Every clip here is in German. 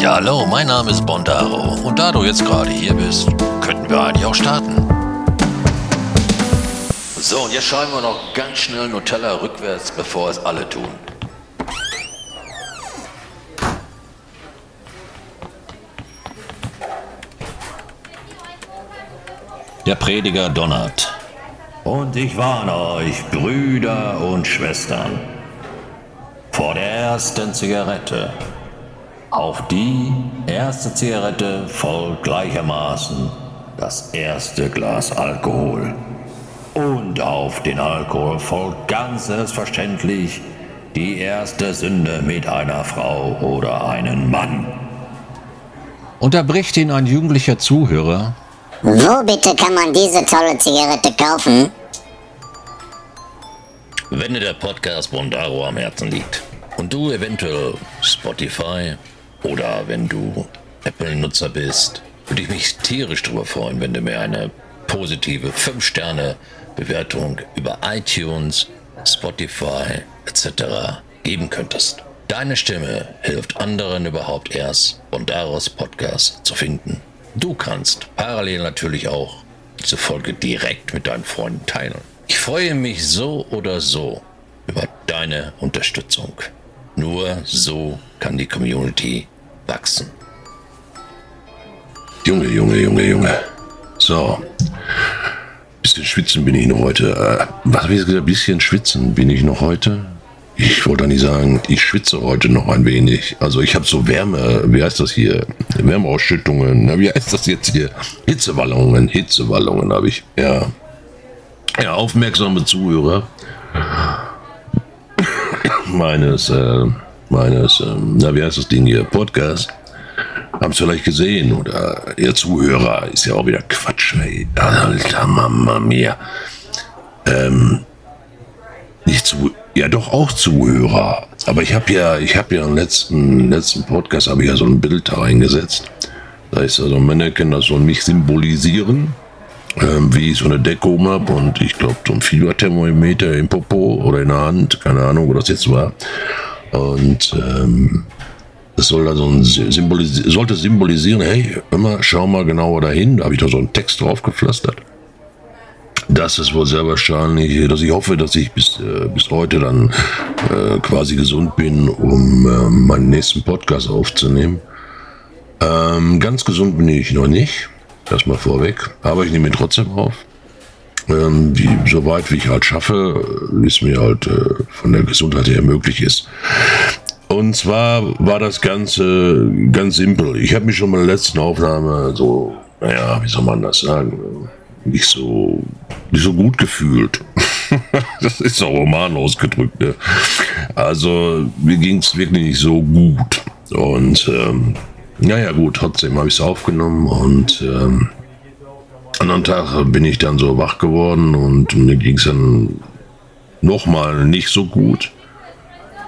Ja, hallo, mein Name ist Bondaro und da du jetzt gerade hier bist, könnten wir eigentlich auch starten. So, und jetzt schreiben wir noch ganz schnell Nutella rückwärts, bevor es alle tun. Der Prediger donnert. Und ich warne euch, Brüder und Schwestern, vor der ersten Zigarette. Auf die erste Zigarette folgt gleichermaßen das erste Glas Alkohol. Und auf den Alkohol folgt ganz selbstverständlich die erste Sünde mit einer Frau oder einem Mann. Unterbricht ihn ein jugendlicher Zuhörer. Wo bitte kann man diese tolle Zigarette kaufen? Wenn dir der Podcast Bondaro am Herzen liegt und du eventuell Spotify oder wenn du Apple-Nutzer bist, würde ich mich tierisch darüber freuen, wenn du mir eine positive 5-Sterne-Bewertung über iTunes, Spotify etc. geben könntest. Deine Stimme hilft anderen überhaupt erst, Bondaros Podcast zu finden. Du kannst parallel natürlich auch diese Folge direkt mit deinen Freunden teilen. Ich freue mich so oder so über deine Unterstützung. Nur so kann die Community wachsen. Junge, Junge, Junge, Junge. So. Bisschen schwitzen bin ich noch heute. Äh, was habe ich gesagt? Bisschen schwitzen bin ich noch heute. Ich wollte nicht sagen, ich schwitze heute noch ein wenig. Also ich habe so Wärme, wie heißt das hier? Wärmeausschüttungen. Wie heißt das jetzt hier? Hitzewallungen, Hitzewallungen habe ich. Ja. Ja, aufmerksame Zuhörer meines, äh, meines, äh, na, wie heißt das Ding hier? Podcast haben es vielleicht gesehen oder ihr Zuhörer ist ja auch wieder Quatsch, ey. Alter Mama mia. Ähm, nicht zu, ja doch auch Zuhörer. Aber ich habe ja, ich habe ja im letzten, letzten Podcast habe ich ja so ein Bild da reingesetzt. Da ist also Mannequin, das soll mich symbolisieren, ähm, wie ich so eine Decke um habe und ich glaube so ein Fieberthermometer im Popo oder in der Hand, keine Ahnung, wo das jetzt war. Und ähm, das soll also ein symbolis sollte symbolisieren, hey, immer schau mal genauer dahin. Da habe ich da so einen Text drauf gepflastert. Das ist wohl sehr wahrscheinlich, dass ich hoffe, dass ich bis, äh, bis heute dann äh, quasi gesund bin, um äh, meinen nächsten Podcast aufzunehmen. Ähm, ganz gesund bin ich noch nicht. Das mal vorweg. Aber ich nehme ihn trotzdem auf. Ähm, wie, soweit wie ich halt schaffe, wie es mir halt äh, von der Gesundheit her möglich ist. Und zwar war das Ganze ganz simpel. Ich habe mich schon bei der letzten Aufnahme so, naja, wie soll man das sagen, nicht so, nicht so gut gefühlt. das ist auch roman ausgedrückt. Ne? Also mir ging es wirklich nicht so gut. Und ähm, naja gut, trotzdem habe ich es aufgenommen und ähm, anderen Tag bin ich dann so wach geworden und mir ging es dann nochmal nicht so gut.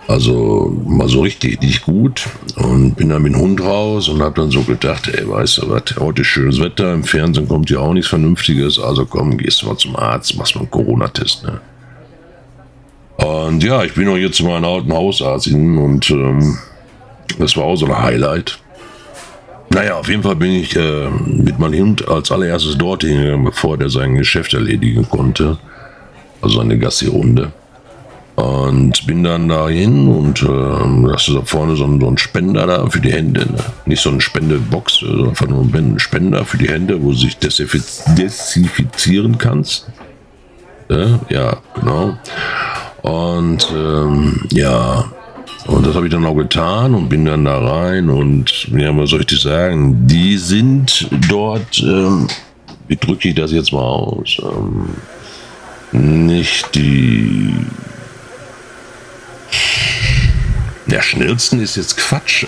Also mal so richtig nicht gut und bin dann mit dem Hund raus und habe dann so gedacht, ey, weißt du was, heute ist schönes Wetter, im Fernsehen kommt ja auch nichts Vernünftiges, also komm, gehst du mal zum Arzt, machst mal einen Corona-Test, ne? Und ja, ich bin auch jetzt zu meinem alten Hausarzt hin und ähm, das war auch so ein Highlight. Naja, auf jeden Fall bin ich äh, mit meinem Hund als allererstes dorthin gegangen, bevor der sein Geschäft erledigen konnte. Also eine Gassi-Runde. Und bin dann dahin und äh, das ist da vorne so ein, so ein, Spender da für die Hände. Ne? Nicht so eine Spendebox, sondern einfach nur ein Spender für die Hände, wo du sich desinfizieren kannst. Ja, ja genau. Und ähm, ja, und das habe ich dann auch getan und bin dann da rein und ja, was soll ich dir sagen? Die sind dort, ähm, wie drücke ich das jetzt mal aus? Ähm, nicht die der schnellsten ist jetzt Quatsch.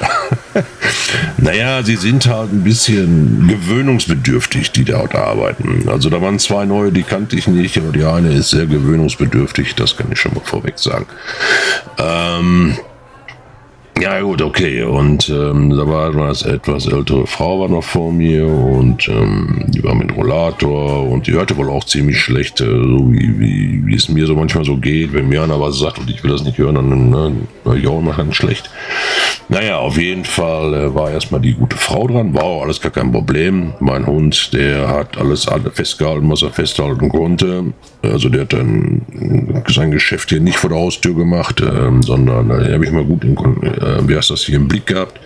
naja, sie sind halt ein bisschen gewöhnungsbedürftig, die dort arbeiten. Also da waren zwei neue, die kannte ich nicht, aber die eine ist sehr gewöhnungsbedürftig, das kann ich schon mal vorweg sagen. Ähm, ja gut, okay. Und ähm, da war eine etwas ältere Frau war noch vor mir und ähm, die war mit Rollator und die hörte wohl auch ziemlich schlecht, äh, so wie, wie, wie es mir so manchmal so geht, wenn mir einer was sagt und ich will das nicht hören, dann ne, Ich auch immer schlecht. Naja, auf jeden Fall äh, war erstmal die gute Frau dran. War auch alles gar kein Problem. Mein Hund, der hat alles festgehalten, was er festhalten konnte. Also der hat dann sein Geschäft hier nicht vor der Haustür gemacht, äh, sondern äh, habe ich mal gut in, äh, wie heißt das hier im Blick gehabt.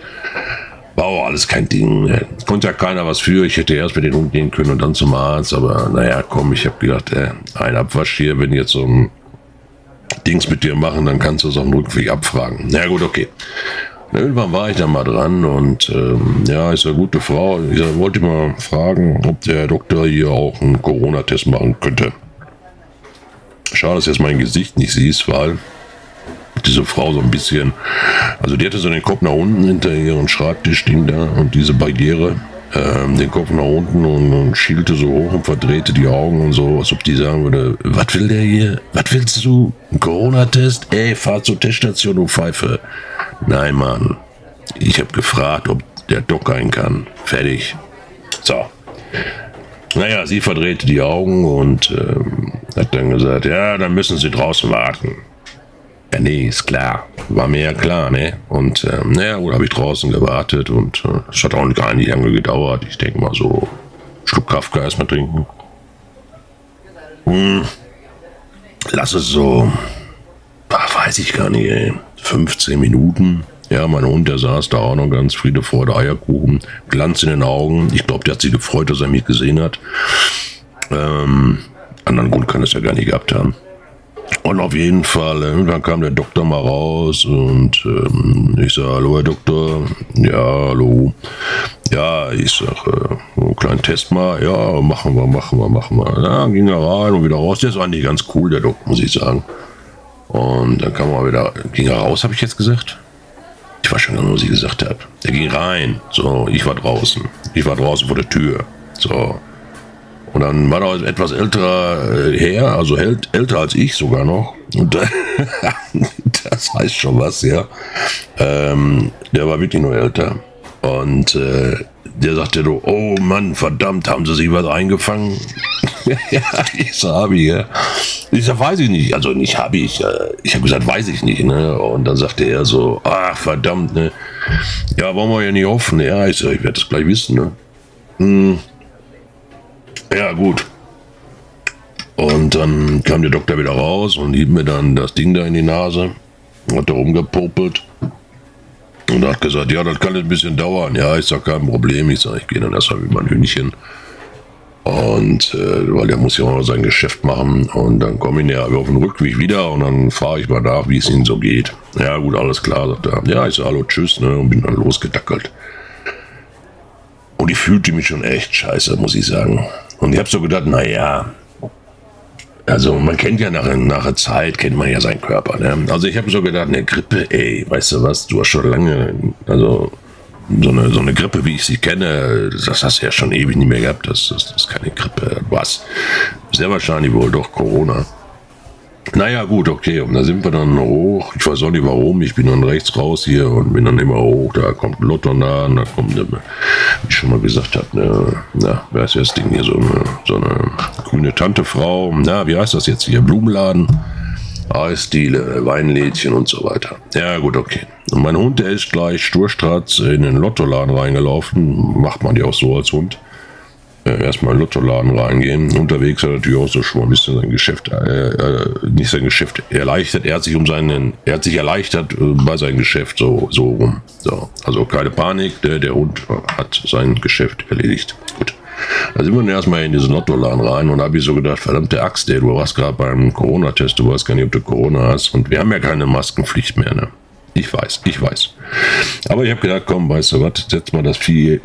War auch alles kein Ding. Äh, konnte ja keiner was für. Ich hätte erst mit den Hund gehen können und dann zum Arzt. Aber naja, komm, ich habe gedacht, äh, ein Abwasch hier, wenn jetzt so ein Dings mit dir machen, dann kannst du es auf dem Rückweg abfragen. Na gut, okay. Irgendwann war ich dann mal dran und ähm, ja, ist eine gute Frau. Ich wollte mal fragen, ob der Doktor hier auch einen Corona-Test machen könnte. Schade, dass jetzt mein Gesicht nicht siehst, weil diese Frau so ein bisschen, also die hatte so den Kopf nach unten hinter ihren Schreibtisch-Ding da und diese Barriere, ähm, den Kopf nach unten und, und schielte so hoch und verdrehte die Augen und so, als ob die sagen würde, was will der hier? Was willst du? Ein Corona-Test? Ey, fahr zur Teststation, du Pfeife. Nein, Mann. Ich habe gefragt, ob der Doc rein kann. Fertig. So. Naja, sie verdrehte die Augen und ähm, hat dann gesagt, ja, dann müssen Sie draußen warten. Ja, nee, ist klar. War mir ja klar, ne? Und ähm, naja, gut, habe ich draußen gewartet und es äh, hat auch gar nicht lange gedauert. Ich denke mal so, Schluck Kafka erstmal trinken. Hm, lass es so, ach, weiß ich gar nicht, ey. 15 Minuten. Ja, mein Hund, der saß da auch noch ganz Friede vor der Eierkuchen. Glanz in den Augen. Ich glaube, der hat sich gefreut, dass er mich gesehen hat. Ähm, anderen Grund kann es ja gar nicht gehabt haben. Und auf jeden Fall, irgendwann kam der Doktor mal raus und ähm, ich sage, hallo Herr Doktor, ja, hallo. Ja, ich sage, äh, einen kleinen Test mal, ja, machen wir, machen wir, machen wir. Ja, ging er rein und wieder raus. Der ist eigentlich ganz cool, der Doktor, muss ich sagen. Und dann kam er wieder, ging er raus, habe ich jetzt gesagt? Ich weiß schon nicht, was ich gesagt habe. Der ging rein, so, ich war draußen. Ich war draußen vor der Tür, so. Und dann war da etwas älterer äh, Herr, also älter als ich sogar noch. Und das heißt schon was, ja. Ähm, der war wirklich nur älter. Und äh, der sagte so, oh Mann, verdammt, haben sie sich was eingefangen? ja, ich so, hab ich, ja. Ich sag, weiß ich nicht. Also nicht habe ich. Ich habe gesagt, weiß ich nicht. Ne? Und dann sagte er so, ach verdammt, ne? Ja, wollen wir ja nicht hoffen. Ja, ich so, ich werde das gleich wissen, ne? Hm. Ja, gut. Und dann kam der Doktor wieder raus und hielt mir dann das Ding da in die Nase. Hat da rumgepopelt. Und hat gesagt, ja, das kann ein bisschen dauern. Ja, ist doch kein Problem. Ich sage, ich gehe dann erstmal mit meinem Hühnchen. Und äh, weil der muss ja auch noch sein Geschäft machen. Und dann komme ich ja auf den Rückweg wieder und dann frage ich mal nach, wie es ihnen so geht. Ja, gut, alles klar, sagt er. Ja, ich sage hallo, tschüss, ne, und bin dann losgedackelt. Und ich fühlte mich schon echt scheiße, muss ich sagen. Und ich habe so gedacht, naja, also man kennt ja nach, nach einer Zeit, kennt man ja seinen Körper. Ne? Also ich habe so gedacht, eine Grippe, ey, weißt du was, du hast schon lange, also so eine, so eine Grippe, wie ich sie kenne, das hast du ja schon ewig nicht mehr gehabt. Das, das, das ist keine Grippe. Was? Sehr wahrscheinlich wohl doch Corona. Naja, gut, okay. Und da sind wir dann hoch. Ich weiß auch nicht warum. Ich bin dann rechts raus hier und bin dann immer hoch. Da kommt ein Lotto nah, da kommt, eine, wie ich schon mal gesagt habe, eine, na, wer ist das Ding hier? So eine, so eine grüne Tantefrau. Na, wie heißt das jetzt hier? Blumenladen. Eisdiele, Weinlädchen und so weiter. Ja, gut, okay. Und mein Hund, der ist gleich sturstratz in den Lottoladen reingelaufen. Macht man ja auch so als Hund erstmal in Lottoladen reingehen. Unterwegs hat er natürlich auch so schon ein bisschen sein Geschäft, äh, äh, nicht sein Geschäft erleichtert. Er hat sich um seinen, er hat sich erleichtert äh, bei seinem Geschäft so, so rum. So, also keine Panik, der, der Hund hat sein Geschäft erledigt. Gut. Da sind wir dann erstmal in diesen Lottoladen rein und habe ich so gedacht, verdammte Axt, ey, du warst gerade beim Corona-Test, du weißt gar nicht, ob du Corona hast. Und wir haben ja keine Maskenpflicht mehr, ne? Ich weiß, ich weiß. Aber ich habe gedacht, komm, weißt du was, setz mal das Vieh,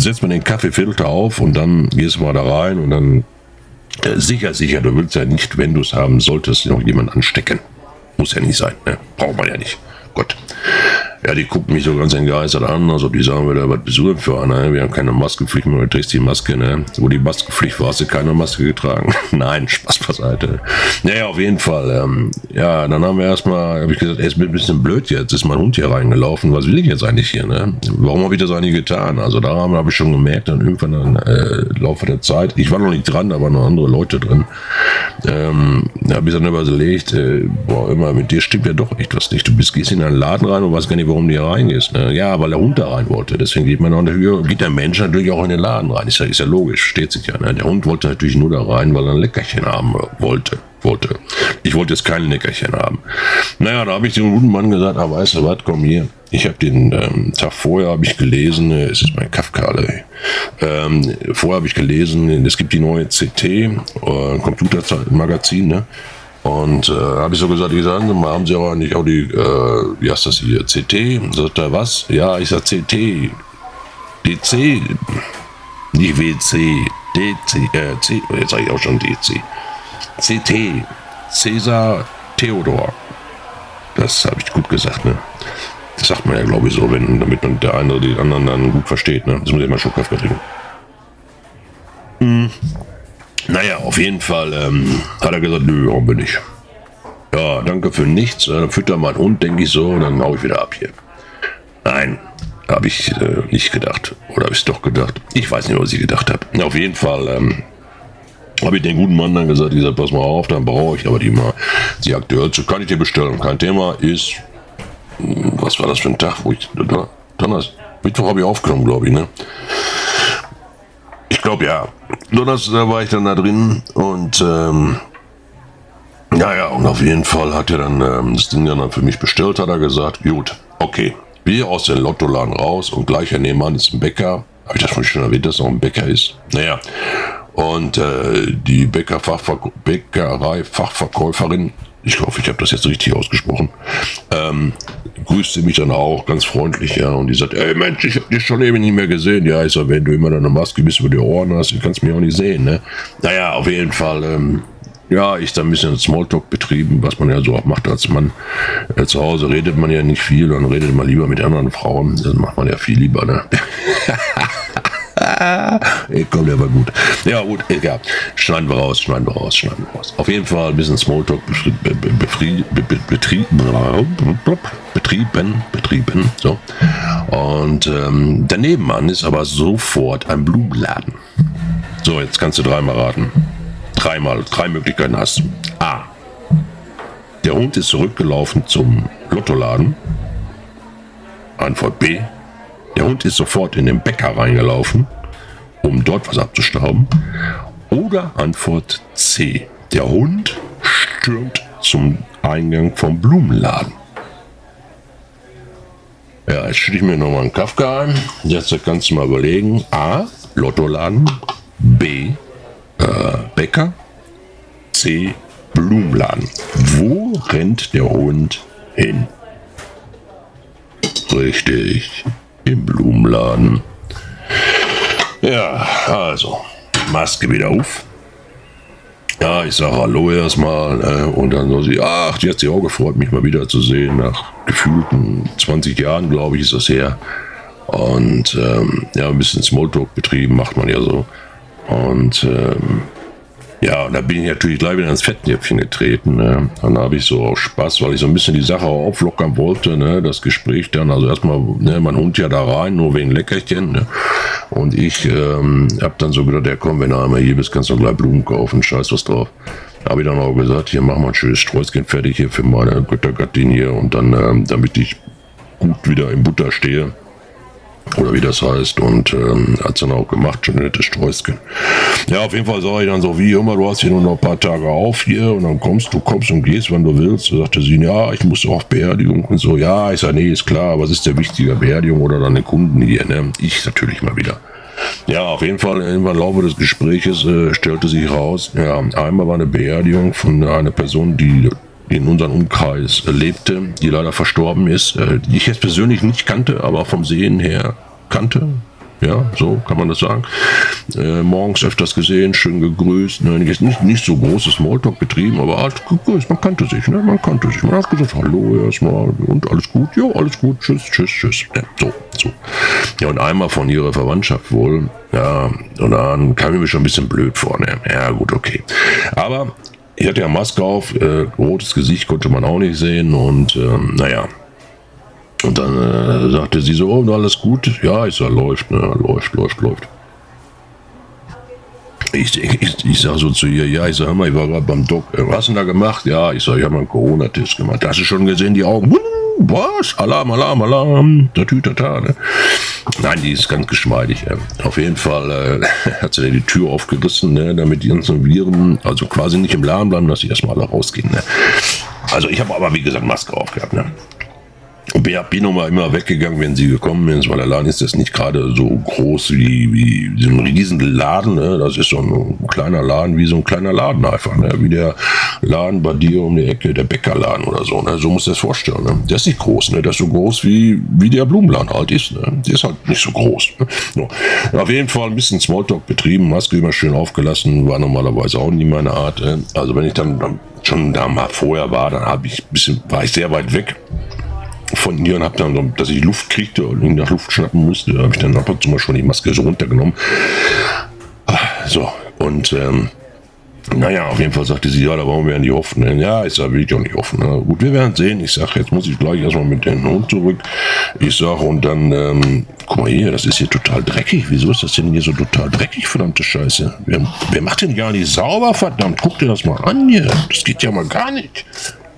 setzt man den Kaffeefilter auf und dann gehst du mal da rein und dann äh, sicher, sicher, du willst ja nicht, wenn du es haben solltest, noch jemand anstecken. Muss ja nicht sein, ne? Braucht man ja nicht. Gut. Ja, die gucken mich so ganz entgeistert an, als ob die sagen würde, was bist du denn für einer? Wir haben keine Maskenpflicht mehr, du trägst die Maske, ne? Wo die Maskenpflicht war, hast du keine Maske getragen. Nein, Spaß beiseite. Naja, auf jeden Fall. Ähm, ja, dann haben wir erstmal, habe ich gesagt, ey, ist ein bisschen blöd jetzt, ist mein Hund hier reingelaufen, was will ich jetzt eigentlich hier, ne? Warum habe ich das eigentlich getan? Also daran habe ich schon gemerkt, dann irgendwann dann, äh, Laufe der Zeit, ich war noch nicht dran, da waren noch andere Leute drin, ähm, da habe ich dann überlegt, äh, boah, immer, mit dir stimmt ja doch etwas nicht. Du bist, gehst in einen Laden rein und weißt gar nicht, warum du hier reingehst. Ne? Ja, weil der Hund da rein wollte. Deswegen geht man natürlich, geht der Mensch natürlich auch in den Laden rein. Ist ja, ist ja logisch, steht sich ja. Ne? Der Hund wollte natürlich nur da rein, weil er ein Leckerchen haben wollte. wollte. Ich wollte jetzt kein Leckerchen haben. Naja, da habe ich dem guten Mann gesagt, ah, weißt du was, komm hier. Ich habe den ähm, Tag vorher habe ich gelesen, äh, es ist mein Kafka, ähm, vorher habe ich gelesen, es gibt die neue CT, äh, Computermagazin, ne? Und äh, habe ich so gesagt, ich sage, mal, haben Sie aber nicht auch die, äh, wie heißt das hier, CT? Sagt er, was? Ja, ich sag CT. DC, nicht WC, DC, äh, C, jetzt sage ich auch schon DC. CT, Cäsar Theodor. Das habe ich gut gesagt, ne? Das sagt man ja, glaube ich, so, wenn, damit man der eine oder den anderen dann gut versteht, ne? Das muss ich mal Schluck Kaffee trinken. Hm. Naja, auf jeden Fall ähm, hat er gesagt, nö, warum bin ich? Ja, danke für nichts. Dann fütter mein Hund, denke ich so, und dann hau ich wieder ab hier. Nein, habe ich äh, nicht gedacht. Oder habe ich es doch gedacht? Ich weiß nicht, was ich gedacht habe. Auf jeden Fall ähm, habe ich den guten Mann dann gesagt, ich sag, pass mal auf, dann brauche ich aber die mal. Die aktuell zu, kann ich dir bestellen. Kein Thema, ist, hm, was war das für ein Tag, wo ich, Donnerstag, Mittwoch habe ich aufgenommen, glaube ich, ne? Ich glaube ja. Donnerstag war ich dann da drin und ähm, ja, ja, und auf jeden Fall hat er dann ähm, das Ding dann für mich bestellt, hat er gesagt, gut, okay, wir aus dem Lottoladen raus und gleich nebenan ist ein Bäcker. Habe ich das schon erwähnt, dass noch ein Bäcker ist? Naja, und äh, die Bäckerei-Fachverkäuferin ich hoffe, ich habe das jetzt richtig ausgesprochen, ähm, grüßte mich dann auch ganz freundlich, ja, und die sagt, ey Mensch, ich habe dich schon eben nicht mehr gesehen. Ja, ich sag, wenn du immer deine Maske bis über die Ohren hast, du kannst mich auch nicht sehen, ne? Naja, auf jeden Fall, ähm, ja, ich da ein bisschen Smalltalk betrieben, was man ja so auch macht als Mann. Äh, zu Hause redet man ja nicht viel, dann redet man lieber mit anderen Frauen. Das macht man ja viel lieber, ne? Komm, der war gut. Ja, gut, egal. Schneiden wir raus, schneiden wir raus, schneiden wir raus. Auf jeden Fall ein bisschen Smalltalk betrieben, betrieben, betrieben, so. Und ähm, daneben an ist aber sofort ein Blumenladen. So, jetzt kannst du dreimal raten. Dreimal, drei Möglichkeiten hast du. A. Der Hund ist zurückgelaufen zum Lottoladen. Antwort B. Der Hund ist sofort in den Bäcker reingelaufen, um dort was abzustauben. Oder Antwort C. Der Hund stürmt zum Eingang vom Blumenladen. Ja, jetzt stelle ich mir nochmal einen Kafka ein. Jetzt kannst du mal überlegen. A. Lottoladen. B. Äh, Bäcker. C. Blumenladen. Wo rennt der Hund hin? Richtig im Blumenladen. Ja, also, Maske wieder auf. Ja, ich sage Hallo erstmal äh, und dann so sie, ach, die hat sich auch gefreut, mich mal wieder zu sehen. Nach gefühlten 20 Jahren, glaube ich, ist das her. Und ähm, ja, ein bisschen Smalltalk betrieben, macht man ja so. Und ähm, ja, und da bin ich natürlich gleich wieder ins Fettnäpfchen getreten. Ne? Dann habe ich so auch Spaß, weil ich so ein bisschen die Sache auch auflockern wollte, ne? das Gespräch dann. Also erstmal, ne, mein Hund ja da rein, nur wegen Leckerchen. Ne? Und ich ähm, habe dann so gedacht, ja komm, wenn du einmal hier bist, kannst du gleich Blumen kaufen, scheiß was drauf. Habe ich dann auch gesagt, hier mach mal ein schönes Sträußchen fertig hier für meine Göttergattin hier und dann, ähm, damit ich gut wieder im Butter stehe, oder wie das heißt. Und ähm, hat es dann auch gemacht, schon nettes Sträußchen. Ja, auf jeden Fall sage ich dann so, wie immer, du hast hier nur noch ein paar Tage auf hier und dann kommst du, kommst und gehst, wann du willst. Da sagte sie, ja, ich muss auf Beerdigung und so. Ja, ich sage, nee, ist klar, was ist der wichtiger, Beerdigung oder deine Kunden hier? Ne? Ich natürlich mal wieder. Ja, auf jeden Fall im Laufe des Gespräches äh, stellte sich raus, ja, einmal war eine Beerdigung von einer Person, die in unserem Umkreis lebte, die leider verstorben ist, äh, die ich jetzt persönlich nicht kannte, aber vom Sehen her kannte. Ja, so kann man das sagen. Äh, morgens öfters gesehen, schön gegrüßt. Ne? Nicht, nicht so großes Smalltalk betrieben, aber halt gegrüßt. Man kannte sich, ne? Man kannte sich. Man hat gesagt, hallo erstmal und alles gut. Ja, alles gut. Tschüss, tschüss, tschüss. Ja, so, so. Ja, und einmal von ihrer Verwandtschaft wohl. Ja, und dann kam ich mir schon ein bisschen blöd vor. Ne? Ja, gut, okay. Aber ich hatte ja Maske auf, äh, rotes Gesicht konnte man auch nicht sehen und ähm, naja, und dann äh, sagte sie so, oh, alles gut? Ja, ich sag, läuft, ne, läuft, läuft, läuft. Ich, ich, ich sag so zu ihr, ja, ich sag, hör mal, ich war gerade beim Doc. Äh, was hast du denn da gemacht? Ja, ich sag, ich habe einen Corona-Test gemacht. Hast du schon gesehen, die Augen? Was? Alarm, Alarm, Alarm. Tatütata, ne? Nein, die ist ganz geschmeidig. Äh. Auf jeden Fall äh, hat sie die Tür aufgerissen, ne, damit die ganzen Viren, also quasi nicht im Laden bleiben, dass sie erstmal alle rausgehen. Ne? Also ich habe aber, wie gesagt, Maske aufgehabt. Ne? Bin nochmal immer weggegangen, wenn sie gekommen ist, weil der Laden ist jetzt nicht gerade so groß wie, wie so ein riesen Laden. Ne? Das ist so ein, kleiner Laden, wie so ein kleiner Laden einfach. Ne? Wie der Laden bei dir um die Ecke, der Bäckerladen oder so. Ne? So musst du das vorstellen. Ne? Der ist nicht groß. Ne? Der ist so groß, wie, wie der Blumenladen halt ist. Ne? Der ist halt nicht so groß. Ne? So. Auf jeden Fall ein bisschen Smalltalk betrieben, Maske immer schön aufgelassen, war normalerweise auch nie meine Art. Ne? Also wenn ich dann, dann schon da mal vorher war, dann habe ich bisschen, war ich sehr weit weg von ihr und habe dann, dass ich Luft kriegte und nach Luft schnappen musste, habe ich dann ab und zu mal schon die Maske so runtergenommen. Ah, so, und ähm, naja, auf jeden Fall sagte sie, ja, da wollen wir ja nicht hoffen. Ja, ich sage, will ich auch nicht hoffen. Na, gut, wir werden sehen. Ich sage, jetzt muss ich gleich erstmal mit dem Hund zurück. Ich sage, und dann, ähm, guck mal hier, das ist hier total dreckig. Wieso ist das denn hier so total dreckig, verdammte Scheiße? Wer, wer macht denn gar nicht sauber, verdammt? Guck dir das mal an hier. Das geht ja mal gar nicht.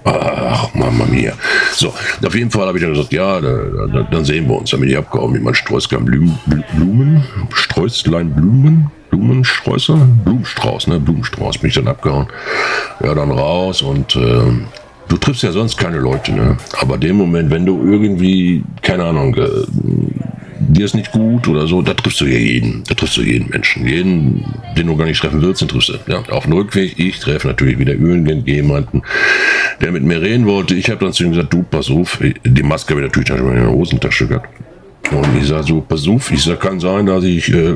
Ach, Mama mia. So, auf jeden Fall habe ich dann gesagt, ja, da, da, dann sehen wir uns. Dann bin ich abgehauen mit meinem Sträußlein Blumen, Blumen, Sträußlein Blumen, Blumensträuße, Blumenstrauß, ne, Blumenstrauß bin ich dann abgehauen. Ja, dann raus und äh, du triffst ja sonst keine Leute, ne? Aber dem Moment, wenn du irgendwie, keine Ahnung, äh, dir ist nicht gut oder so, da triffst du ja jeden. Da triffst du jeden Menschen. Jeden, den du gar nicht treffen willst, den triffst du. Ja, auf dem Rückweg, ich treffe natürlich wieder irgendjemanden, der mit mir reden wollte. Ich habe dann zu ihm gesagt, du, pass auf, die Maske habe ich natürlich schon in der Hosentasche gehabt. Und ich sage so, pass auf, ich sage, kann sein, dass ich äh,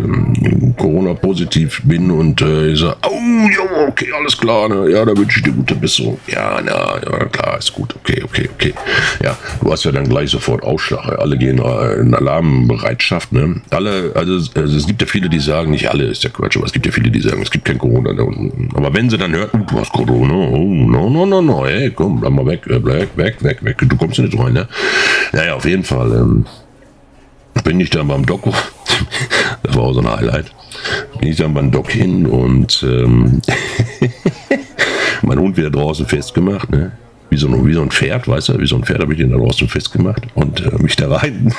Corona-positiv bin und äh, ich sage, oh, ja, okay, alles klar, ne? ja, da wünsche ich dir gute Besserung. Ja, na, ja, klar, ist gut, okay, okay, okay. Ja, du hast ja dann gleich sofort Ausschlag, alle gehen äh, in Alarmbereitschaft, ne? Alle, also, also, es gibt ja viele, die sagen, nicht alle ist ja Quatsch, aber es gibt ja viele, die sagen, es gibt kein Corona. Ne? Aber wenn sie dann hören, oh, du hast Corona, oh, no, no, no, no, hey, komm, bleib mal weg, äh, weg, weg, weg, weg, du kommst nicht rein, ne? Naja, auf jeden Fall, ähm, bin ich dann beim Doc, das war auch so ein Highlight, bin ich dann beim Doc hin und ähm, mein Hund wieder draußen festgemacht, ne? Wie so, ein, wie so ein Pferd, weißt du, wie so ein Pferd habe ich ihn da draußen festgemacht und äh, mich da rein,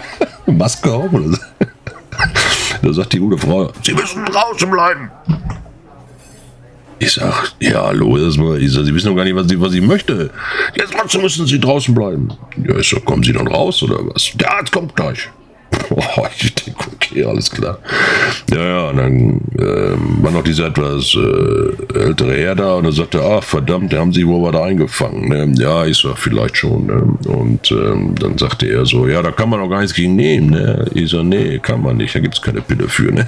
Maske auf oder so. Da sagt die gute Frau, Sie müssen draußen bleiben. Ich sag, ja, hallo, erstmal. Ich sag, Sie wissen doch gar nicht, was ich, was ich möchte. Jetzt müssen Sie draußen bleiben. Ja, ich sag, kommen Sie dann raus oder was? Der Arzt kommt gleich. Oh, ich denke, okay, alles klar. Ja, ja, und dann äh, war noch dieser etwas äh, ältere Herr da und er sagte, ach verdammt, da haben sie wohl was eingefangen. Ne? Ja, ich sag, vielleicht schon. Ne? Und ähm, dann sagte er so, ja, da kann man auch gar nichts gegen nehmen. Ne? Ich sag, nee, kann man nicht, da gibt es keine Pille für. Ne?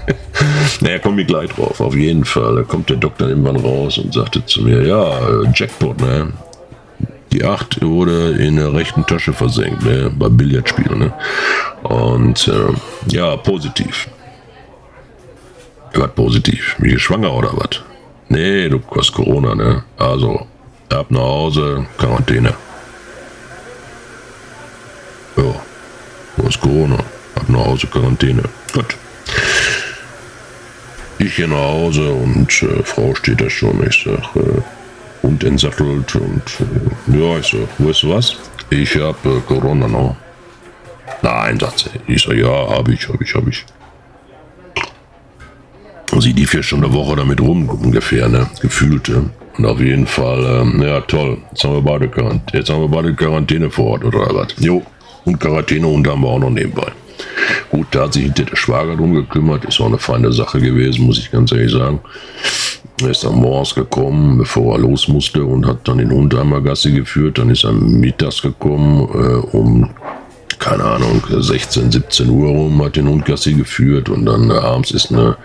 naja, komme ich gleich drauf, auf jeden Fall. Da kommt der Doktor irgendwann raus und sagte zu mir, ja, äh, Jackpot, ne? Die 8 wurde in der rechten Tasche versenkt, ne, beim Billardspielen. Ne? Und äh, ja, positiv. Was positiv? Ich schwanger oder was? Nee, du hast Corona, ne? Also, ab nach Hause, Quarantäne. Ja, du hast Corona, ab nach Hause, Quarantäne. Gut. Ich hier nach Hause und äh, Frau steht da schon. Ich sag, äh, und entsattelt und äh, ja, ich so, weißt du was? Ich habe äh, Corona noch. Nein, sagt sie. Ich so, ja, habe ich, habe ich, habe ich. Sie die vier Stunden Woche damit rum, ungefähr, ne? Gefühlt, ja. Und auf jeden Fall, ähm, ja toll, jetzt haben wir beide Quarantäne, jetzt haben wir beide Quarantäne vor Ort, oder was? Jo, und Quarantäne und haben wir auch noch nebenbei. Gut, da hat sich hinter der Schwager drum gekümmert, ist auch eine feine Sache gewesen, muss ich ganz ehrlich sagen. Er ist dann morgens gekommen, bevor er los musste und hat dann den Hund einmal Gassi geführt. Dann ist er mittags gekommen, äh, um keine Ahnung, 16, 17 Uhr rum, hat den Hund Gassi geführt und dann äh, abends ist eine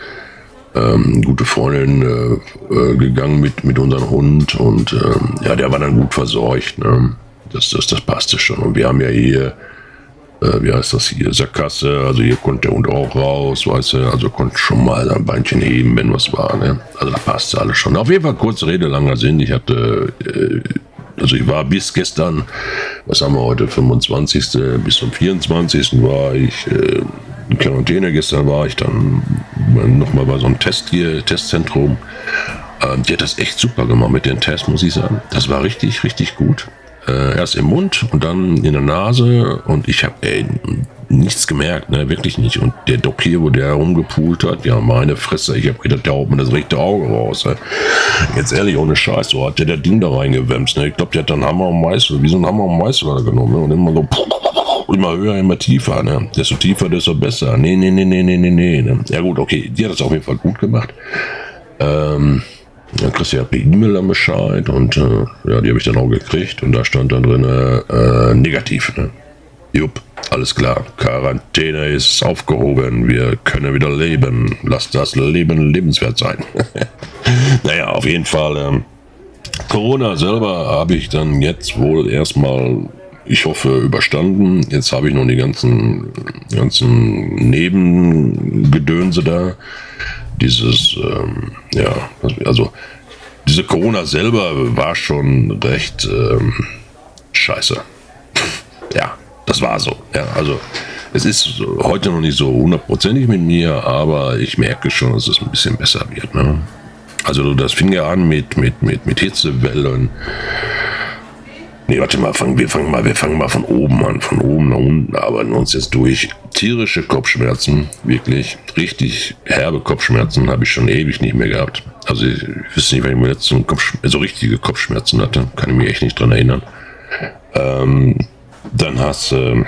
ähm, gute Freundin äh, äh, gegangen mit, mit unserem Hund und ähm, ja, der war dann gut versorgt. Ne? Das, das, das passte schon. Und wir haben ja hier, äh, wie heißt das hier, Sackgasse, also hier konnte der Hund auch raus, weißt du, also konnte schon mal ein Beinchen heben, wenn was war. Ne? Also da passte alles schon. Auf jeden Fall kurze Rede, langer Sinn. Ich hatte, äh, also ich war bis gestern, was haben wir heute, 25. bis zum 24. war ich äh, in Quarantäne. Gestern war ich dann nochmal bei so einem Test hier, Testzentrum. Ähm, die hat das echt super gemacht mit den Tests, muss ich sagen. Das war richtig, richtig gut. Äh, erst im Mund und dann in der Nase und ich habe nichts gemerkt, ne, wirklich nicht. Und der Doc hier, wo der herumgepult hat, ja, meine Fresse, ich habe gedacht, der haut mir das rechte Auge raus. Ne. Jetzt ehrlich, ohne Scheiß, so hat der das Ding da reingewämst. Ne. Ich glaube, der hat dann Hammer und Meißel, wie so ein Hammer und Meißel genommen ne, und immer so immer höher, immer tiefer. Ne? Desto tiefer, desto besser. Nee, nee, nee, nee, nee, nee, nee. Ne? Ja gut, okay, die hat das auf jeden Fall gut gemacht. Ähm, dann kriegst du ja per E-Mail dann Bescheid und äh, ja, die habe ich dann auch gekriegt und da stand dann drin äh, negativ. Ne? Jupp, alles klar. Quarantäne ist aufgehoben. Wir können wieder leben. Lass das Leben lebenswert sein. naja, auf jeden Fall. Ähm, Corona selber habe ich dann jetzt wohl erstmal ich hoffe, überstanden. Jetzt habe ich noch die ganzen, ganzen Nebengedönse da. Dieses, ähm, ja, also diese Corona selber war schon recht ähm, scheiße. ja, das war so. Ja, also es ist heute noch nicht so hundertprozentig mit mir, aber ich merke schon, dass es ein bisschen besser wird. Ne? Also das fing ja an mit, mit, mit, mit Hitzewellen Nee, warte mal, fangen, wir fangen mal, wir fangen mal von oben an, von oben nach unten, arbeiten uns jetzt durch. Tierische Kopfschmerzen, wirklich richtig herbe Kopfschmerzen habe ich schon ewig nicht mehr gehabt. Also ich, ich wüsste nicht, wenn ich mir jetzt so, so richtige Kopfschmerzen hatte, kann ich mich echt nicht dran erinnern. Ähm, dann hast du äh,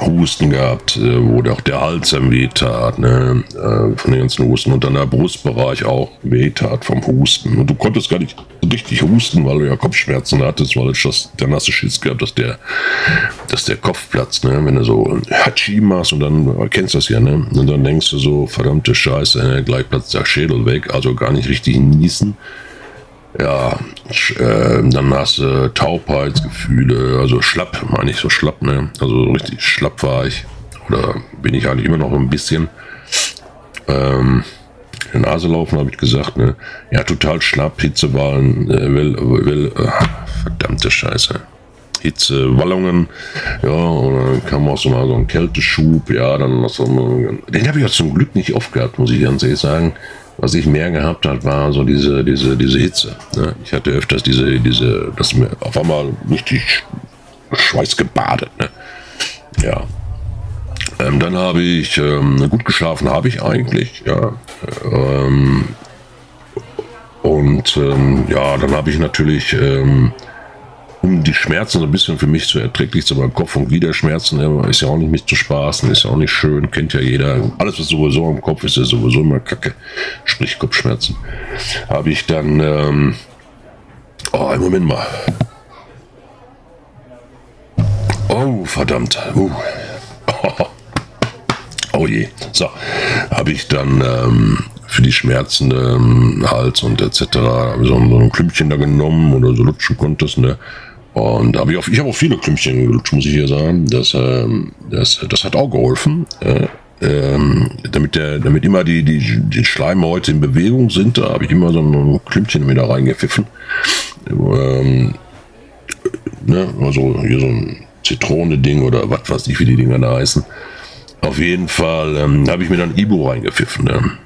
Husten gehabt, äh, wo auch der Hals am weh tat, ne, äh, von den ganzen Husten. Und dann der Brustbereich auch weh tat vom Husten. Und du konntest gar nicht richtig husten, weil du ja Kopfschmerzen hattest, weil du das, dann hast du Schiss gehabt, dass der, dass der Kopf platzt, ne, wenn du so Hatschi machst und dann, kennst du das ja, ne, und dann denkst du so, verdammte Scheiße, ne, gleich platzt der Schädel weg, also gar nicht richtig niesen. Ja, äh, dann hast du Taubheitsgefühle, also schlapp, meine ich so schlapp, ne? Also richtig schlapp war ich. Oder bin ich eigentlich immer noch ein bisschen. Ähm, in der Nase laufen, habe ich gesagt, ne? Ja, total schlapp, Hitzewahlen, äh, will, will, äh, verdammte Scheiße. Hitzewallungen, ja, und dann kam auch so mal so ein Kälteschub, ja, dann noch so, den habe ich ja zum Glück nicht oft gehabt, muss ich ganz ehrlich sagen. Was ich mehr gehabt hat, war so diese, diese, diese Hitze. Ne? Ich hatte öfters diese, diese, das mir auf einmal richtig Schweiß gebadet. Ne? Ja. Ähm, dann habe ich ähm, gut geschlafen, habe ich eigentlich. Ja. Ähm, und ähm, ja, dann habe ich natürlich ähm, um die Schmerzen so ein bisschen für mich zu erträglich zu machen. Kopf- und Gliederschmerzen ist ja auch nicht mit zu spaßen, ist ja auch nicht schön, kennt ja jeder. Alles, was sowieso im Kopf ist, ist sowieso immer kacke. Sprich Kopfschmerzen. Habe ich dann, ähm, oh, einen Moment mal. Oh, verdammt. Uh. Oh. oh je. So, habe ich dann ähm, für die Schmerzen ähm, Hals und etc. so, so ein Klümpchen da genommen oder so lutschen konntest, ne? Und aber ich, ich habe auch viele Klümpchen gelutscht, muss ich hier sagen. Das, ähm, das, das hat auch geholfen. Äh, ähm, damit, der, damit immer die, die, die Schleimhäute in Bewegung sind, da habe ich immer so ein Klümpchen wieder reingepfiffen. Ähm, ne, also hier so ein Zitrone-Ding oder was weiß ich, wie die Dinger da heißen. Auf jeden Fall ähm, habe ich mir dann Ibo reingepfiffen. Ne?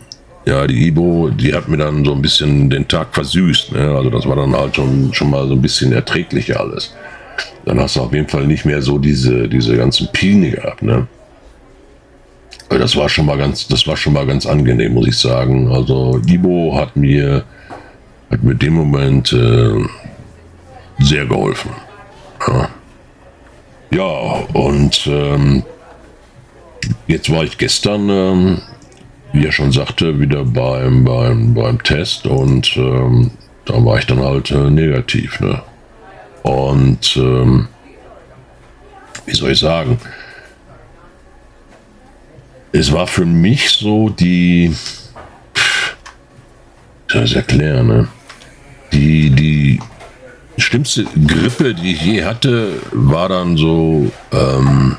Ja, die Ibo, die hat mir dann so ein bisschen den Tag versüßt. Ne? Also das war dann halt schon, schon mal so ein bisschen erträglicher alles. Dann hast du auf jeden Fall nicht mehr so diese, diese ganzen Pine gehabt. Ne? Das war schon mal ganz, das war schon mal ganz angenehm, muss ich sagen. Also Ibo hat mir, hat mir dem Moment äh, sehr geholfen. Ja, ja und ähm, jetzt war ich gestern ähm, wie er schon sagte, wieder beim, beim, beim Test und ähm, da war ich dann halt äh, negativ. Ne? Und ähm, wie soll ich sagen, es war für mich so die, wie soll ich erklären, ne? die, die schlimmste Grippe, die ich je hatte, war dann so, ähm,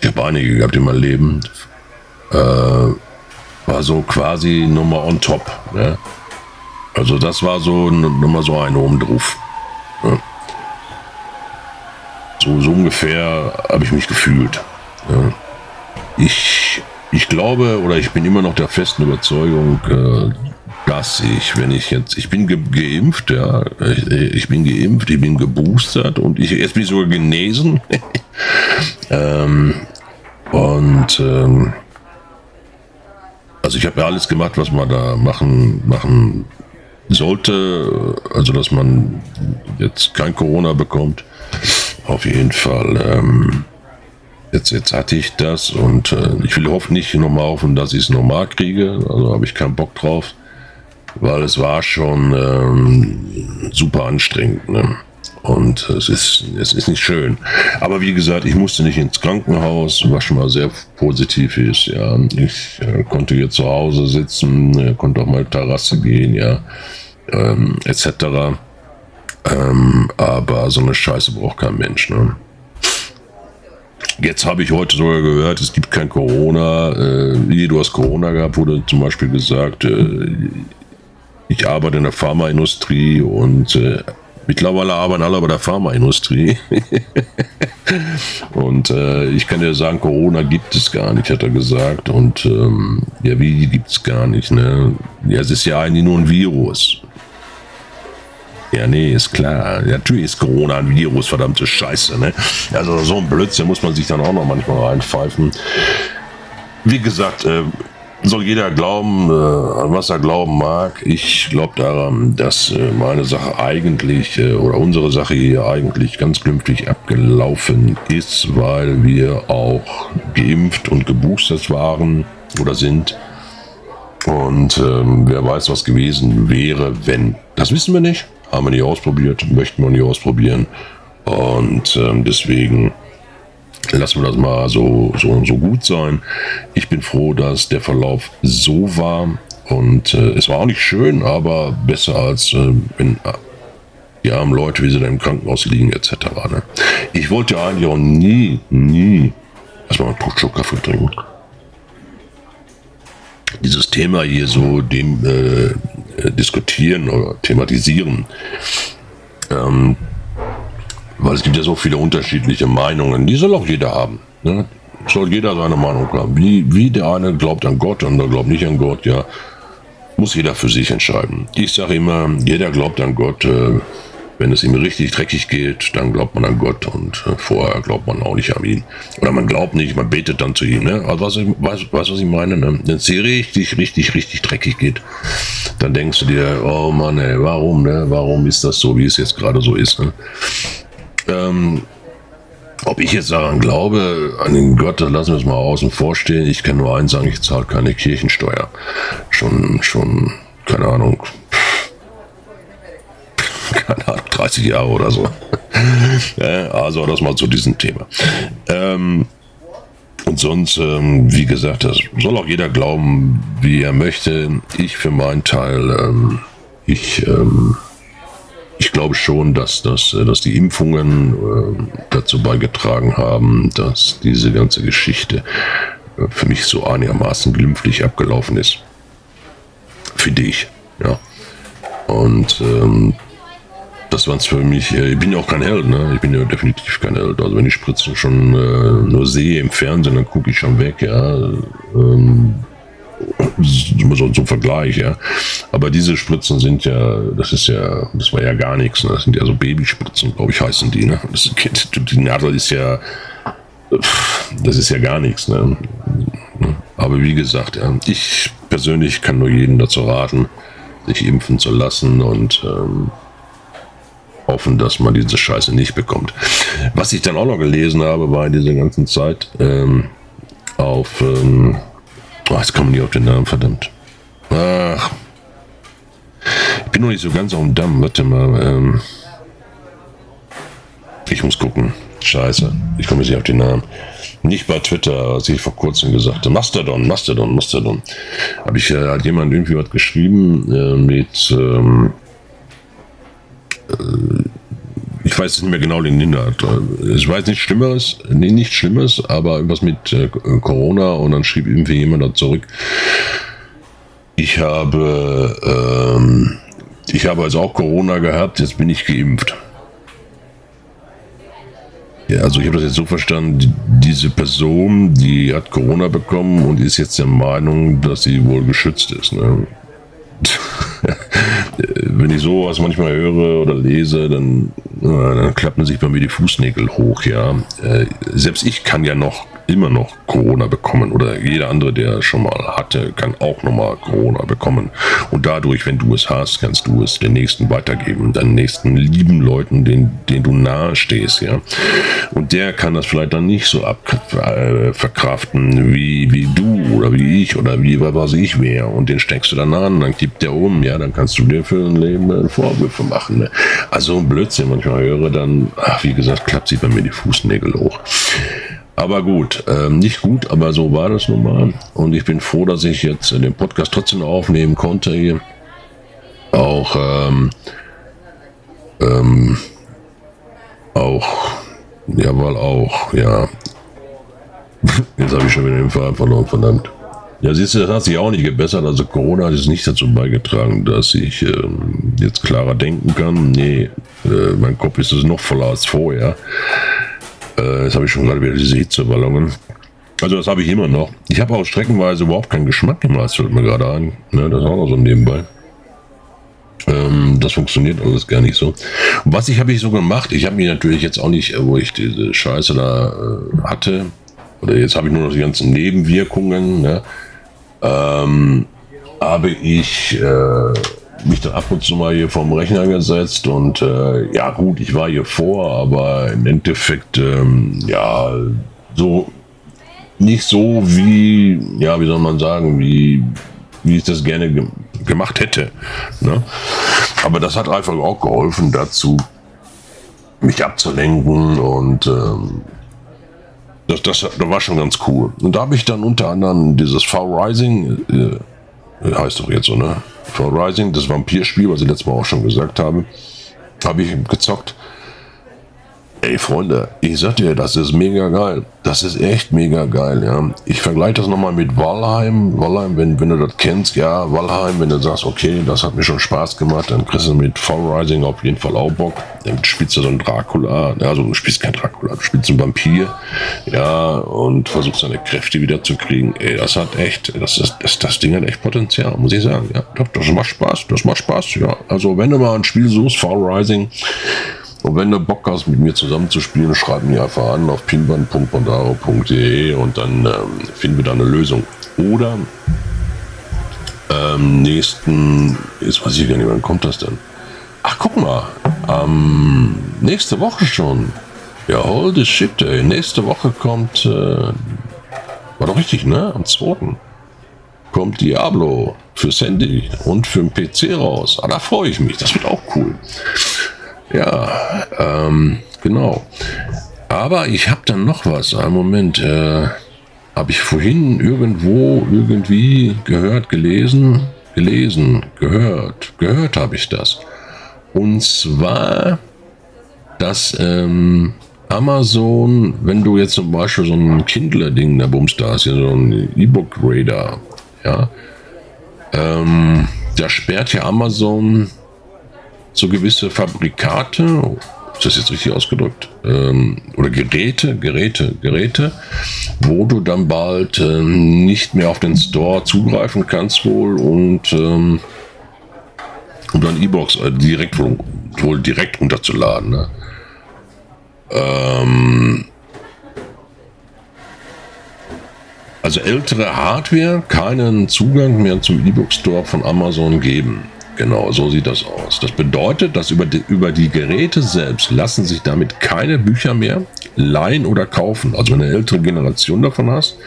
ich habe einige gehabt in meinem Leben, äh, war so quasi Nummer on top. Ne? Also das war so nochmal so ein oben drauf. Ne? So, so ungefähr habe ich mich gefühlt. Ne? Ich, ich glaube oder ich bin immer noch der festen Überzeugung, äh, dass ich, wenn ich jetzt, ich bin ge geimpft, ja, ich, ich, bin geimpft, ich bin geboostert und ich jetzt bin ich sogar genesen. ähm, und ähm, also ich habe ja alles gemacht, was man da machen, machen sollte, also dass man jetzt kein Corona bekommt. Auf jeden Fall. Ähm, jetzt, jetzt hatte ich das und äh, ich will hoffentlich nochmal hoffen, dass ich es normal kriege. Also habe ich keinen Bock drauf weil es war schon ähm, super anstrengend. Ne? Und es ist, es ist nicht schön. Aber wie gesagt, ich musste nicht ins Krankenhaus, was schon mal sehr positiv ist. Ja, ich äh, konnte hier zu Hause sitzen, äh, konnte auch mal Terrasse gehen, ja, ähm, etc. Ähm, aber so eine Scheiße braucht kein Mensch. Ne? Jetzt habe ich heute sogar gehört, es gibt kein Corona. Äh, du hast Corona gehabt, wurde zum Beispiel gesagt, äh, ich arbeite in der Pharmaindustrie und äh, mittlerweile arbeiten alle bei der Pharmaindustrie. und äh, ich kann dir sagen, Corona gibt es gar nicht, hat er gesagt. Und ähm, ja, wie gibt es gar nicht? Ne? Ja, es ist ja eigentlich nur ein Virus. Ja, nee, ist klar. Natürlich ist Corona ein Virus, verdammte Scheiße. Ne? Also so ein Blödsinn muss man sich dann auch noch manchmal reinpfeifen. Wie gesagt, äh, soll jeder glauben, äh, an was er glauben mag. Ich glaube daran, dass äh, meine Sache eigentlich äh, oder unsere Sache hier eigentlich ganz glimpflich abgelaufen ist, weil wir auch geimpft und geboostert waren oder sind. Und ähm, wer weiß, was gewesen wäre, wenn. Das wissen wir nicht. Haben wir nicht ausprobiert, möchten wir nicht ausprobieren. Und ähm, deswegen lassen wir das mal so, so, so gut sein. Ich bin froh, dass der Verlauf so war. Und äh, es war auch nicht schön, aber besser als äh, wenn äh, die armen Leute, wie sie da im Krankenhaus liegen, etc. Ne? Ich wollte eigentlich auch nie, nie erstmal einen Schluck Kaffee trinken. Dieses Thema hier so dem äh, diskutieren oder thematisieren. Ähm, weil es gibt ja so viele unterschiedliche Meinungen. Die soll auch jeder haben. Ne? Soll jeder seine Meinung haben. Wie, wie der eine glaubt an Gott der glaubt nicht an Gott, ja. Muss jeder für sich entscheiden. Ich sage immer, jeder glaubt an Gott. Äh, wenn es ihm richtig dreckig geht, dann glaubt man an Gott und äh, vorher glaubt man auch nicht an ihn. Oder man glaubt nicht, man betet dann zu ihm. Ne? Also was, weißt, weißt was ich meine? Ne? Wenn es dir richtig, richtig, richtig dreckig geht, dann denkst du dir, oh Mann, ey, warum, ne? Warum ist das so, wie es jetzt gerade so ist? Ne? Ähm, ob ich jetzt daran glaube, an den Gott, das lassen wir es mal außen vor stehen. Ich kann nur eins sagen, ich zahle keine Kirchensteuer. Schon, schon, keine Ahnung, keine Ahnung, 30 Jahre oder so. also das mal zu diesem Thema. Ähm, und sonst, ähm, wie gesagt, das soll auch jeder glauben, wie er möchte. Ich für meinen Teil, ähm, ich ähm, ich glaube schon, dass, dass, äh, dass die Impfungen äh, dazu beigetragen haben, dass diese ganze Geschichte äh, für mich so einigermaßen glimpflich abgelaufen ist. Finde ich, ja. Und ähm, das war es für mich. Äh, ich bin ja auch kein Held, ne? Ich bin ja definitiv kein Held. Also wenn ich Spritzen schon äh, nur sehe im Fernsehen, dann gucke ich schon weg, ja. Ähm, so zum Vergleich, ja. Aber diese Spritzen sind ja, das ist ja, das war ja gar nichts. Ne? Das sind ja so Babyspritzen, glaube ich, heißen die. Ne? Das, die Nadel ist ja, das ist ja gar nichts. Ne? Aber wie gesagt, ja, ich persönlich kann nur jeden dazu raten, sich impfen zu lassen und ähm, hoffen, dass man diese Scheiße nicht bekommt. Was ich dann auch noch gelesen habe, war in dieser ganzen Zeit ähm, auf ähm, Oh, jetzt kommen die auf den Namen, verdammt. Ach. Ich bin noch nicht so ganz auf dem Damm. Warte mal. Ähm ich muss gucken. Scheiße, ich komme jetzt nicht auf den Namen. Nicht bei Twitter, als ich vor kurzem gesagt habe. Mastodon, Mastodon, Mastodon. Habe ich, äh, hat jemand irgendwie was geschrieben äh, mit, ähm, äh, ich weiß nicht mehr genau den Inhalt. Ich weiß nicht Schlimmeres, nee, nicht Schlimmes, aber irgendwas mit äh, Corona und dann schrieb irgendwie jemand da zurück. Ich habe, ähm, ich habe also auch Corona gehabt, jetzt bin ich geimpft. Ja, also ich habe das jetzt so verstanden, diese Person, die hat Corona bekommen und ist jetzt der Meinung, dass sie wohl geschützt ist. Ne? Wenn ich sowas manchmal höre oder lese, dann, dann klappen sich bei mir die Fußnägel hoch, ja. Äh, selbst ich kann ja noch immer noch Corona bekommen oder jeder andere, der schon mal hatte, kann auch nochmal Corona bekommen. Und dadurch, wenn du es hast, kannst du es den nächsten weitergeben, deinen nächsten lieben Leuten, denen, denen du nahe stehst, ja. Und der kann das vielleicht dann nicht so ab, äh, verkraften wie, wie du oder wie ich oder wie was ich wäre. Und den steckst du dann an, dann kippt der um, ja, dann kannst du dir für ein Leben äh, Vorwürfe machen. Ne? Also Blödsinn manchmal höre, dann, ach, wie gesagt, klappt sich bei mir die Fußnägel hoch. Aber gut, ähm, nicht gut, aber so war das nun mal. Und ich bin froh, dass ich jetzt den Podcast trotzdem aufnehmen konnte hier. Auch, ähm, ähm, auch, ja, weil auch, ja. Jetzt habe ich schon wieder den Faden verloren, verdammt. Ja, siehst du, das hat sich auch nicht gebessert. Also Corona hat jetzt nicht dazu beigetragen, dass ich ähm, jetzt klarer denken kann. Nee, äh, mein Kopf ist es noch voller als vorher. Äh, jetzt habe ich schon gerade wieder diese Hitzewallungen. Also das habe ich immer noch. Ich habe auch streckenweise überhaupt keinen Geschmack im Hals, fällt mir gerade ein. Ne, das ist auch noch so nebenbei. Ähm, das funktioniert alles gar nicht so. Was ich habe ich so gemacht, ich habe mir natürlich jetzt auch nicht, wo ich diese Scheiße da äh, hatte, oder jetzt habe ich nur noch die ganzen Nebenwirkungen, ne, ähm, habe ich äh, mich dann ab und zu mal hier vorm Rechner gesetzt und äh, ja gut, ich war hier vor, aber im Endeffekt ähm, ja so nicht so wie, ja, wie soll man sagen, wie, wie ich das gerne ge gemacht hätte. Ne? Aber das hat einfach auch geholfen dazu, mich abzulenken und ähm, das, das, das war schon ganz cool. Und da habe ich dann unter anderem dieses V-Rising, äh, heißt doch jetzt so, ne? Rising, das Vampirspiel, was ich letztes Mal auch schon gesagt habe, habe ich gezockt. Ey, Freunde, ich sag dir, das ist mega geil. Das ist echt mega geil, ja. Ich vergleiche das nochmal mit Valheim. Valheim, wenn, wenn du das kennst, ja, Valheim, wenn du sagst, okay, das hat mir schon Spaß gemacht, dann kriegst du mit Fall Rising auf jeden Fall auch Bock. Dann spielst du so einen Dracula, also du spielst kein Dracula, du spielst einen Vampir, ja, und versuchst deine Kräfte wieder zu kriegen. Ey, das hat echt, das, ist, das, das Ding hat echt Potenzial, muss ich sagen, ja. Das macht Spaß, das macht Spaß, ja. Also, wenn du mal ein Spiel suchst, Fall Rising, und wenn du Bock hast, mit mir zusammen zu spielen, schreib mir einfach an auf pinband.bondaro.de und dann ähm, finden wir da eine Lösung. Oder ähm, nächsten, jetzt weiß ich gar nicht, wann kommt das denn? Ach, guck mal, ähm, nächste Woche schon. Ja, holy shit, ey. Nächste Woche kommt, äh, war doch richtig, ne? Am 2. kommt Diablo fürs Handy und für den PC raus. Ah, da freue ich mich, das wird auch cool. Ja, ähm, genau. Aber ich habe dann noch was. Einen Moment, äh, habe ich vorhin irgendwo irgendwie gehört, gelesen, gelesen, gehört, gehört habe ich das. Und zwar, dass ähm, Amazon, wenn du jetzt zum Beispiel so ein Kindle-Ding da bummst, da ist ja so ein E-Book-Reader, ja, ähm, da sperrt ja Amazon so gewisse Fabrikate, ist das jetzt richtig ausgedrückt? Ähm, oder Geräte, Geräte, Geräte, wo du dann bald ähm, nicht mehr auf den Store zugreifen kannst wohl und ähm, um dann E-Box äh, direkt wohl, direkt runterzuladen. Ne? Ähm, also ältere Hardware keinen Zugang mehr zum E-Book Store von Amazon geben. Genau, so sieht das aus. Das bedeutet, dass über die, über die Geräte selbst lassen sich damit keine Bücher mehr leihen oder kaufen. Also wenn du eine ältere Generation davon hast,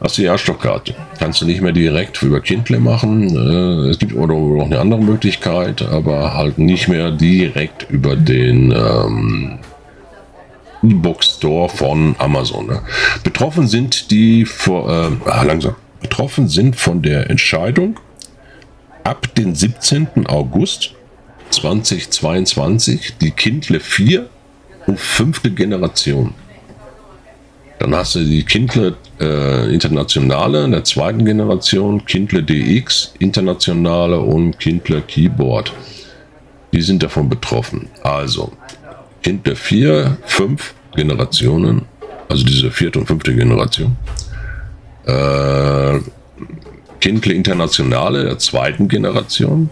hast du die Jahrstoffkarte. Kannst du nicht mehr direkt über Kindle machen. Äh, es gibt oder noch eine andere Möglichkeit, aber halt nicht mehr direkt über den ähm, E-Book Store von Amazon. Ne? Betroffen sind die vor, äh, ah, langsam. Betroffen sind von der Entscheidung ab den 17. August 2022 die Kindle 4 und fünfte Generation. Dann hast du die Kindle äh, Internationale in der zweiten Generation, Kindle DX Internationale und Kindle Keyboard. Die sind davon betroffen. Also, Kindle 4, 5 Generationen, also diese vierte und fünfte Generation. Äh, Kindle Internationale der zweiten Generation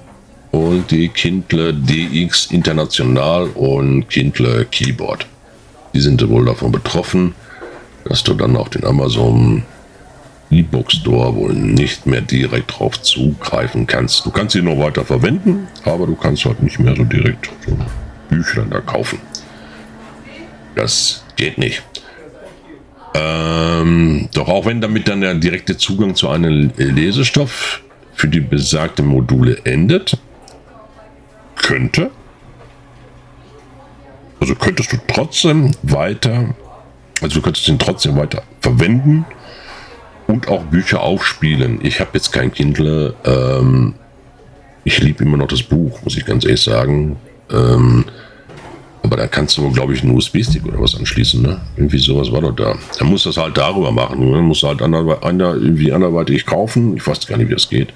und die Kindle DX International und Kindle Keyboard. Die sind wohl davon betroffen dass du dann auf den Amazon E-Book Store wohl nicht mehr direkt drauf zugreifen kannst. Du kannst sie noch weiter verwenden, aber du kannst halt nicht mehr so direkt so Bücher da kaufen. Das geht nicht. Ähm, doch auch wenn damit dann der direkte Zugang zu einem Lesestoff für die besagte Module endet, könnte, also könntest du trotzdem weiter also du könntest ihn trotzdem weiter verwenden und auch Bücher aufspielen. Ich habe jetzt kein Kindle. Ähm, ich liebe immer noch das Buch, muss ich ganz ehrlich sagen. Ähm, aber da kannst du, glaube ich, einen USB-Stick oder was anschließen. Ne? Irgendwie sowas war doch da. Er muss das halt darüber machen. Ne? Muss halt irgendwie anderweitig kaufen. Ich weiß gar nicht, wie das geht.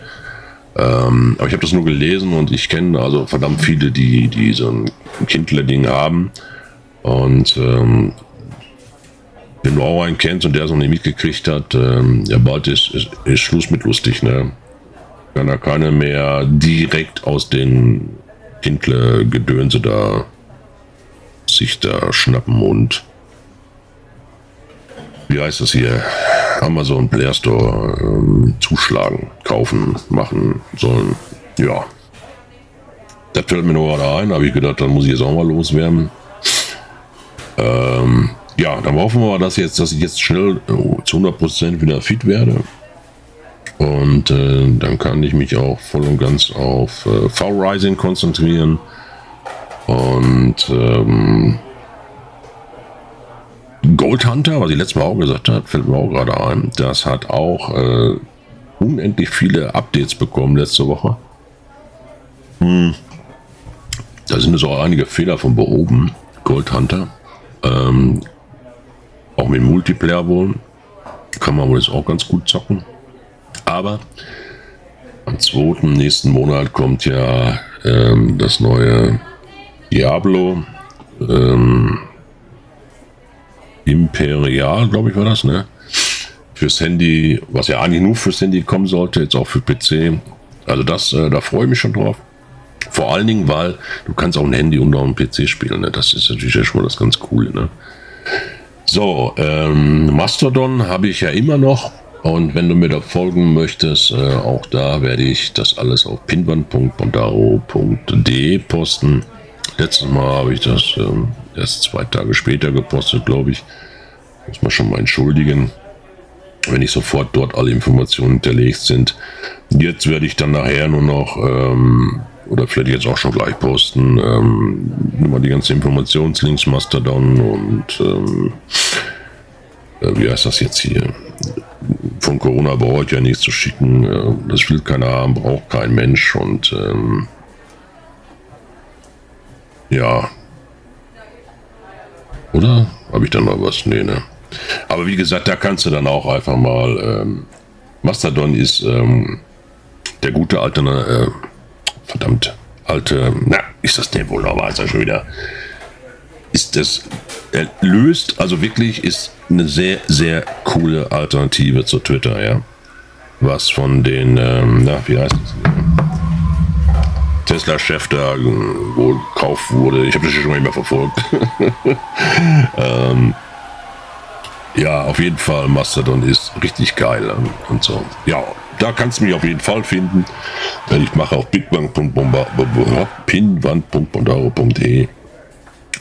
Ähm, aber ich habe das nur gelesen und ich kenne also verdammt viele, die, die so ein Kindle-Ding haben. Und ähm, wenn du auch einen kennst und der es noch nicht mitgekriegt hat, ähm, ja, bald ist, ist, ist, Schluss mit lustig, ne? Kann er keine mehr direkt aus den Kindle-Gedönse da sich da schnappen und wie heißt das hier? Amazon Play Store ähm, zuschlagen, kaufen, machen sollen. Ja. Das fällt mir nur gerade ein, habe ich gedacht, dann muss ich jetzt auch mal loswerden. Ähm, ja, dann hoffen wir, dass, jetzt, dass ich jetzt schnell äh, zu 100% wieder fit werde. Und äh, dann kann ich mich auch voll und ganz auf äh, V-Rising konzentrieren. Und ähm, Gold Hunter, was ich letztes Mal auch gesagt habe, fällt mir auch gerade ein. Das hat auch äh, unendlich viele Updates bekommen letzte Woche. Hm. Da sind es auch einige Fehler von behoben. Gold Hunter. Ähm, auch mit Multiplayer wohl. Kann man wohl jetzt auch ganz gut zocken. Aber am 2. nächsten Monat kommt ja ähm, das neue Diablo. Ähm, Imperial, glaube ich, war das, ne? Fürs Handy, was ja eigentlich nur fürs Handy kommen sollte, jetzt auch für PC. Also das, äh, da freue ich mich schon drauf. Vor allen Dingen, weil du kannst auch ein Handy und auch ein PC spielen. Ne? Das ist natürlich schon mal das ganz Coole. Ne? So, ähm, Mastodon habe ich ja immer noch. Und wenn du mir da folgen möchtest, äh, auch da werde ich das alles auf pinwand.bondaro.de posten. Letztes Mal habe ich das ähm, erst zwei Tage später gepostet, glaube ich. Muss man schon mal entschuldigen, wenn nicht sofort dort alle Informationen hinterlegt sind. Jetzt werde ich dann nachher nur noch ähm, oder vielleicht jetzt auch schon gleich posten, ähm, mal die ganzen Informationslinks, Mastodon und ähm, äh, wie heißt das jetzt hier? Von Corona brauche ich ja nichts zu schicken. Äh, das will keiner haben, braucht kein Mensch und ähm, ja. Oder? Habe ich da noch was? Nee, ne? Aber wie gesagt, da kannst du dann auch einfach mal. Ähm, Mastodon ist ähm, der gute alte äh, verdammt alte, na, ist das denn wohl noch, er schon wieder. Ist das, er löst, also wirklich ist eine sehr, sehr coole Alternative zu Twitter, ja. Was von den, ähm, na, wie heißt das? Tesla-Chef da wo gekauft wurde. Ich habe das schon mal immer verfolgt. ähm, ja, auf jeden Fall, Mastodon ist richtig geil und so. Ja, da kannst du mich auf jeden Fall finden. Ich mache auf pinwand.bondaro.de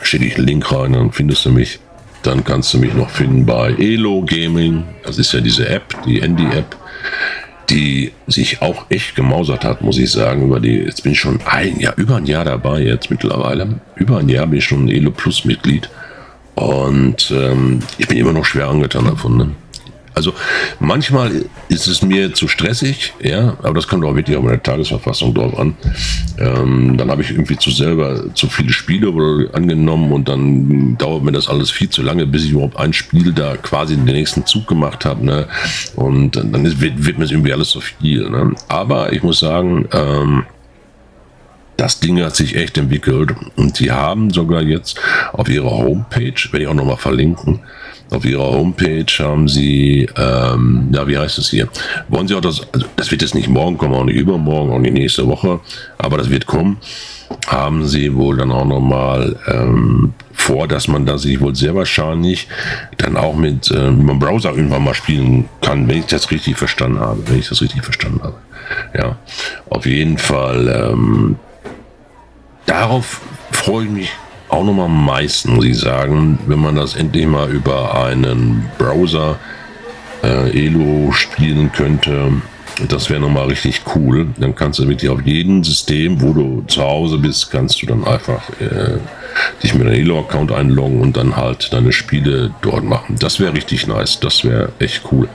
schicke ich einen Link rein, dann findest du mich. Dann kannst du mich noch finden bei Elo Gaming. Das ist ja diese App, die Handy-App, die sich auch echt gemausert hat, muss ich sagen. Über die, jetzt bin ich schon ein Jahr, über ein Jahr dabei jetzt mittlerweile. Über ein Jahr bin ich schon Elo Plus Mitglied. Und ähm, ich bin immer noch schwer angetan davon. Ne? Also manchmal ist es mir zu stressig, ja, aber das kommt auch wirklich auf meine Tagesverfassung drauf an. Ähm, dann habe ich irgendwie zu selber zu viele Spiele angenommen und dann dauert mir das alles viel zu lange, bis ich überhaupt ein Spiel da quasi in den nächsten Zug gemacht habe. Ne? Und dann ist, wird, wird mir irgendwie alles so viel. Ne? Aber ich muss sagen, ähm, das Ding hat sich echt entwickelt und sie haben sogar jetzt auf ihrer Homepage, werde ich auch nochmal verlinken, auf ihrer Homepage haben sie, ähm, ja, wie heißt es hier? Wollen sie auch das, also das wird jetzt nicht morgen kommen, auch nicht übermorgen, auch nicht nächste Woche, aber das wird kommen. Haben sie wohl dann auch nochmal ähm, vor, dass man da sich wohl sehr wahrscheinlich dann auch mit, äh, mit dem Browser irgendwann mal spielen kann, wenn ich das richtig verstanden habe. Wenn ich das richtig verstanden habe. Ja, auf jeden Fall. Ähm, darauf freue ich mich auch noch mal am meisten, muss ich sagen, wenn man das endlich mal über einen Browser äh, Elo spielen könnte. Das wäre nochmal richtig cool. Dann kannst du wirklich auf jedem System, wo du zu Hause bist, kannst du dann einfach äh, dich mit einem Elo-Account einloggen und dann halt deine Spiele dort machen. Das wäre richtig nice. Das wäre echt cool.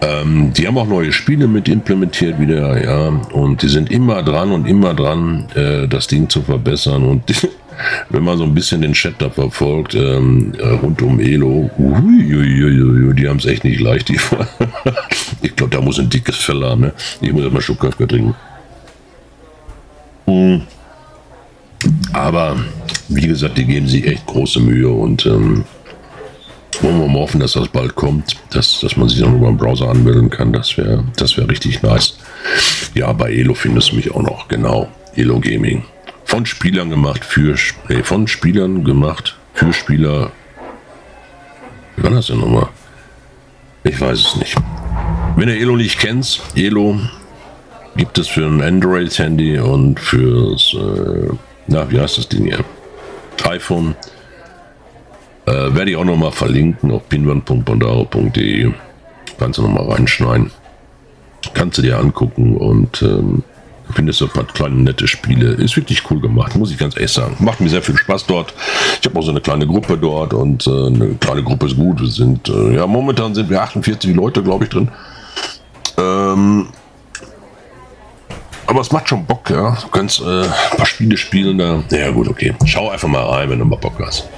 Ähm, die haben auch neue Spiele mit implementiert wieder, ja. Und die sind immer dran und immer dran, äh, das Ding zu verbessern. Und wenn man so ein bisschen den Chat da verfolgt, ähm, äh, rund um Elo, die haben es echt nicht leicht. Die ich glaube, da muss ein dickes Fell haben. Ne? Ich muss erstmal Schubkaffee trinken. Hm. Aber wie gesagt, die geben sich echt große Mühe und ähm, wollen wir mal hoffen, dass das bald kommt, dass, dass man sich dann über den Browser anmelden kann. Das wäre das wär richtig nice. Ja, bei Elo findest du mich auch noch, genau. Elo Gaming von Spielern gemacht für nee, von Spielern gemacht für Spieler. Wie war das denn nochmal? Ich weiß es nicht. Wenn ihr Elo nicht kennt, Elo gibt es für ein Android-Handy und fürs, äh, na, wie heißt das Ding hier? iPhone. Äh, werde ich auch nochmal verlinken auf pinwand.bondaro.de. Kannst du nochmal reinschneiden. Kannst du dir angucken und ähm, findest du ein paar kleine nette Spiele. Ist wirklich cool gemacht, muss ich ganz ehrlich sagen. Macht mir sehr viel Spaß dort. Ich habe auch so eine kleine Gruppe dort und äh, eine kleine Gruppe ist gut. Wir sind, äh, ja, momentan sind wir 48 Leute, glaube ich, drin. Ähm, aber es macht schon Bock, ja. Du kannst äh, ein paar Spiele spielen da. Ja, gut, okay. Schau einfach mal rein, wenn du mal Bock hast.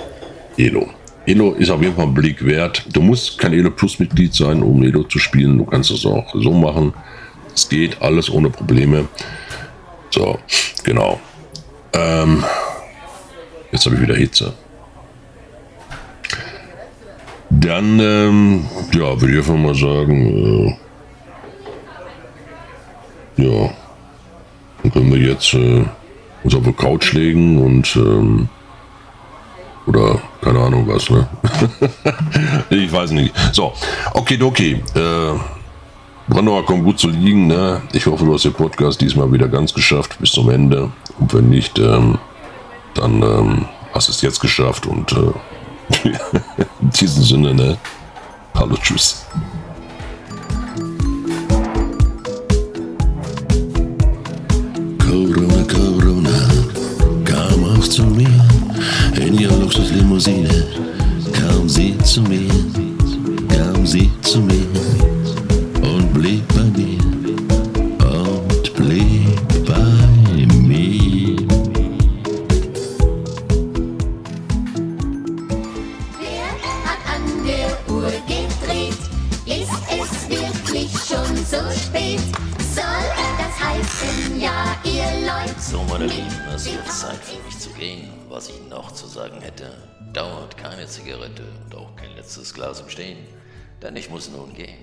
Elo. Elo ist auf jeden Fall ein Blick wert. Du musst kein Elo Plus Mitglied sein, um Elo zu spielen. Du kannst es auch so machen. Es geht alles ohne Probleme. So, genau. Ähm, jetzt habe ich wieder Hitze. Dann, ähm, ja, würde ich einfach mal sagen, äh, ja, dann können wir jetzt äh, uns auf die Couch legen und, ähm, oder keine Ahnung was, ne? ich weiß nicht. So, okay, okay. Äh, Brandauer kommt gut zu liegen. Ne? Ich hoffe, du hast den Podcast diesmal wieder ganz geschafft bis zum Ende. Und wenn nicht, ähm, dann ähm, hast du es jetzt geschafft. Und äh, in diesem Sinne, ne? Hallo, tschüss. Corona, Corona, kam auch zu mir in ihrer Luxuslimousine. Kam sie zu mir, kam sie zu mir muss nun gehen.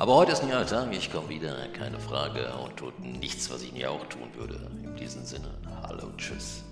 Aber heute ist ein neuer Tag, ich komme wieder, keine Frage, und tut nichts, was ich nie auch tun würde. In diesem Sinne, hallo, tschüss.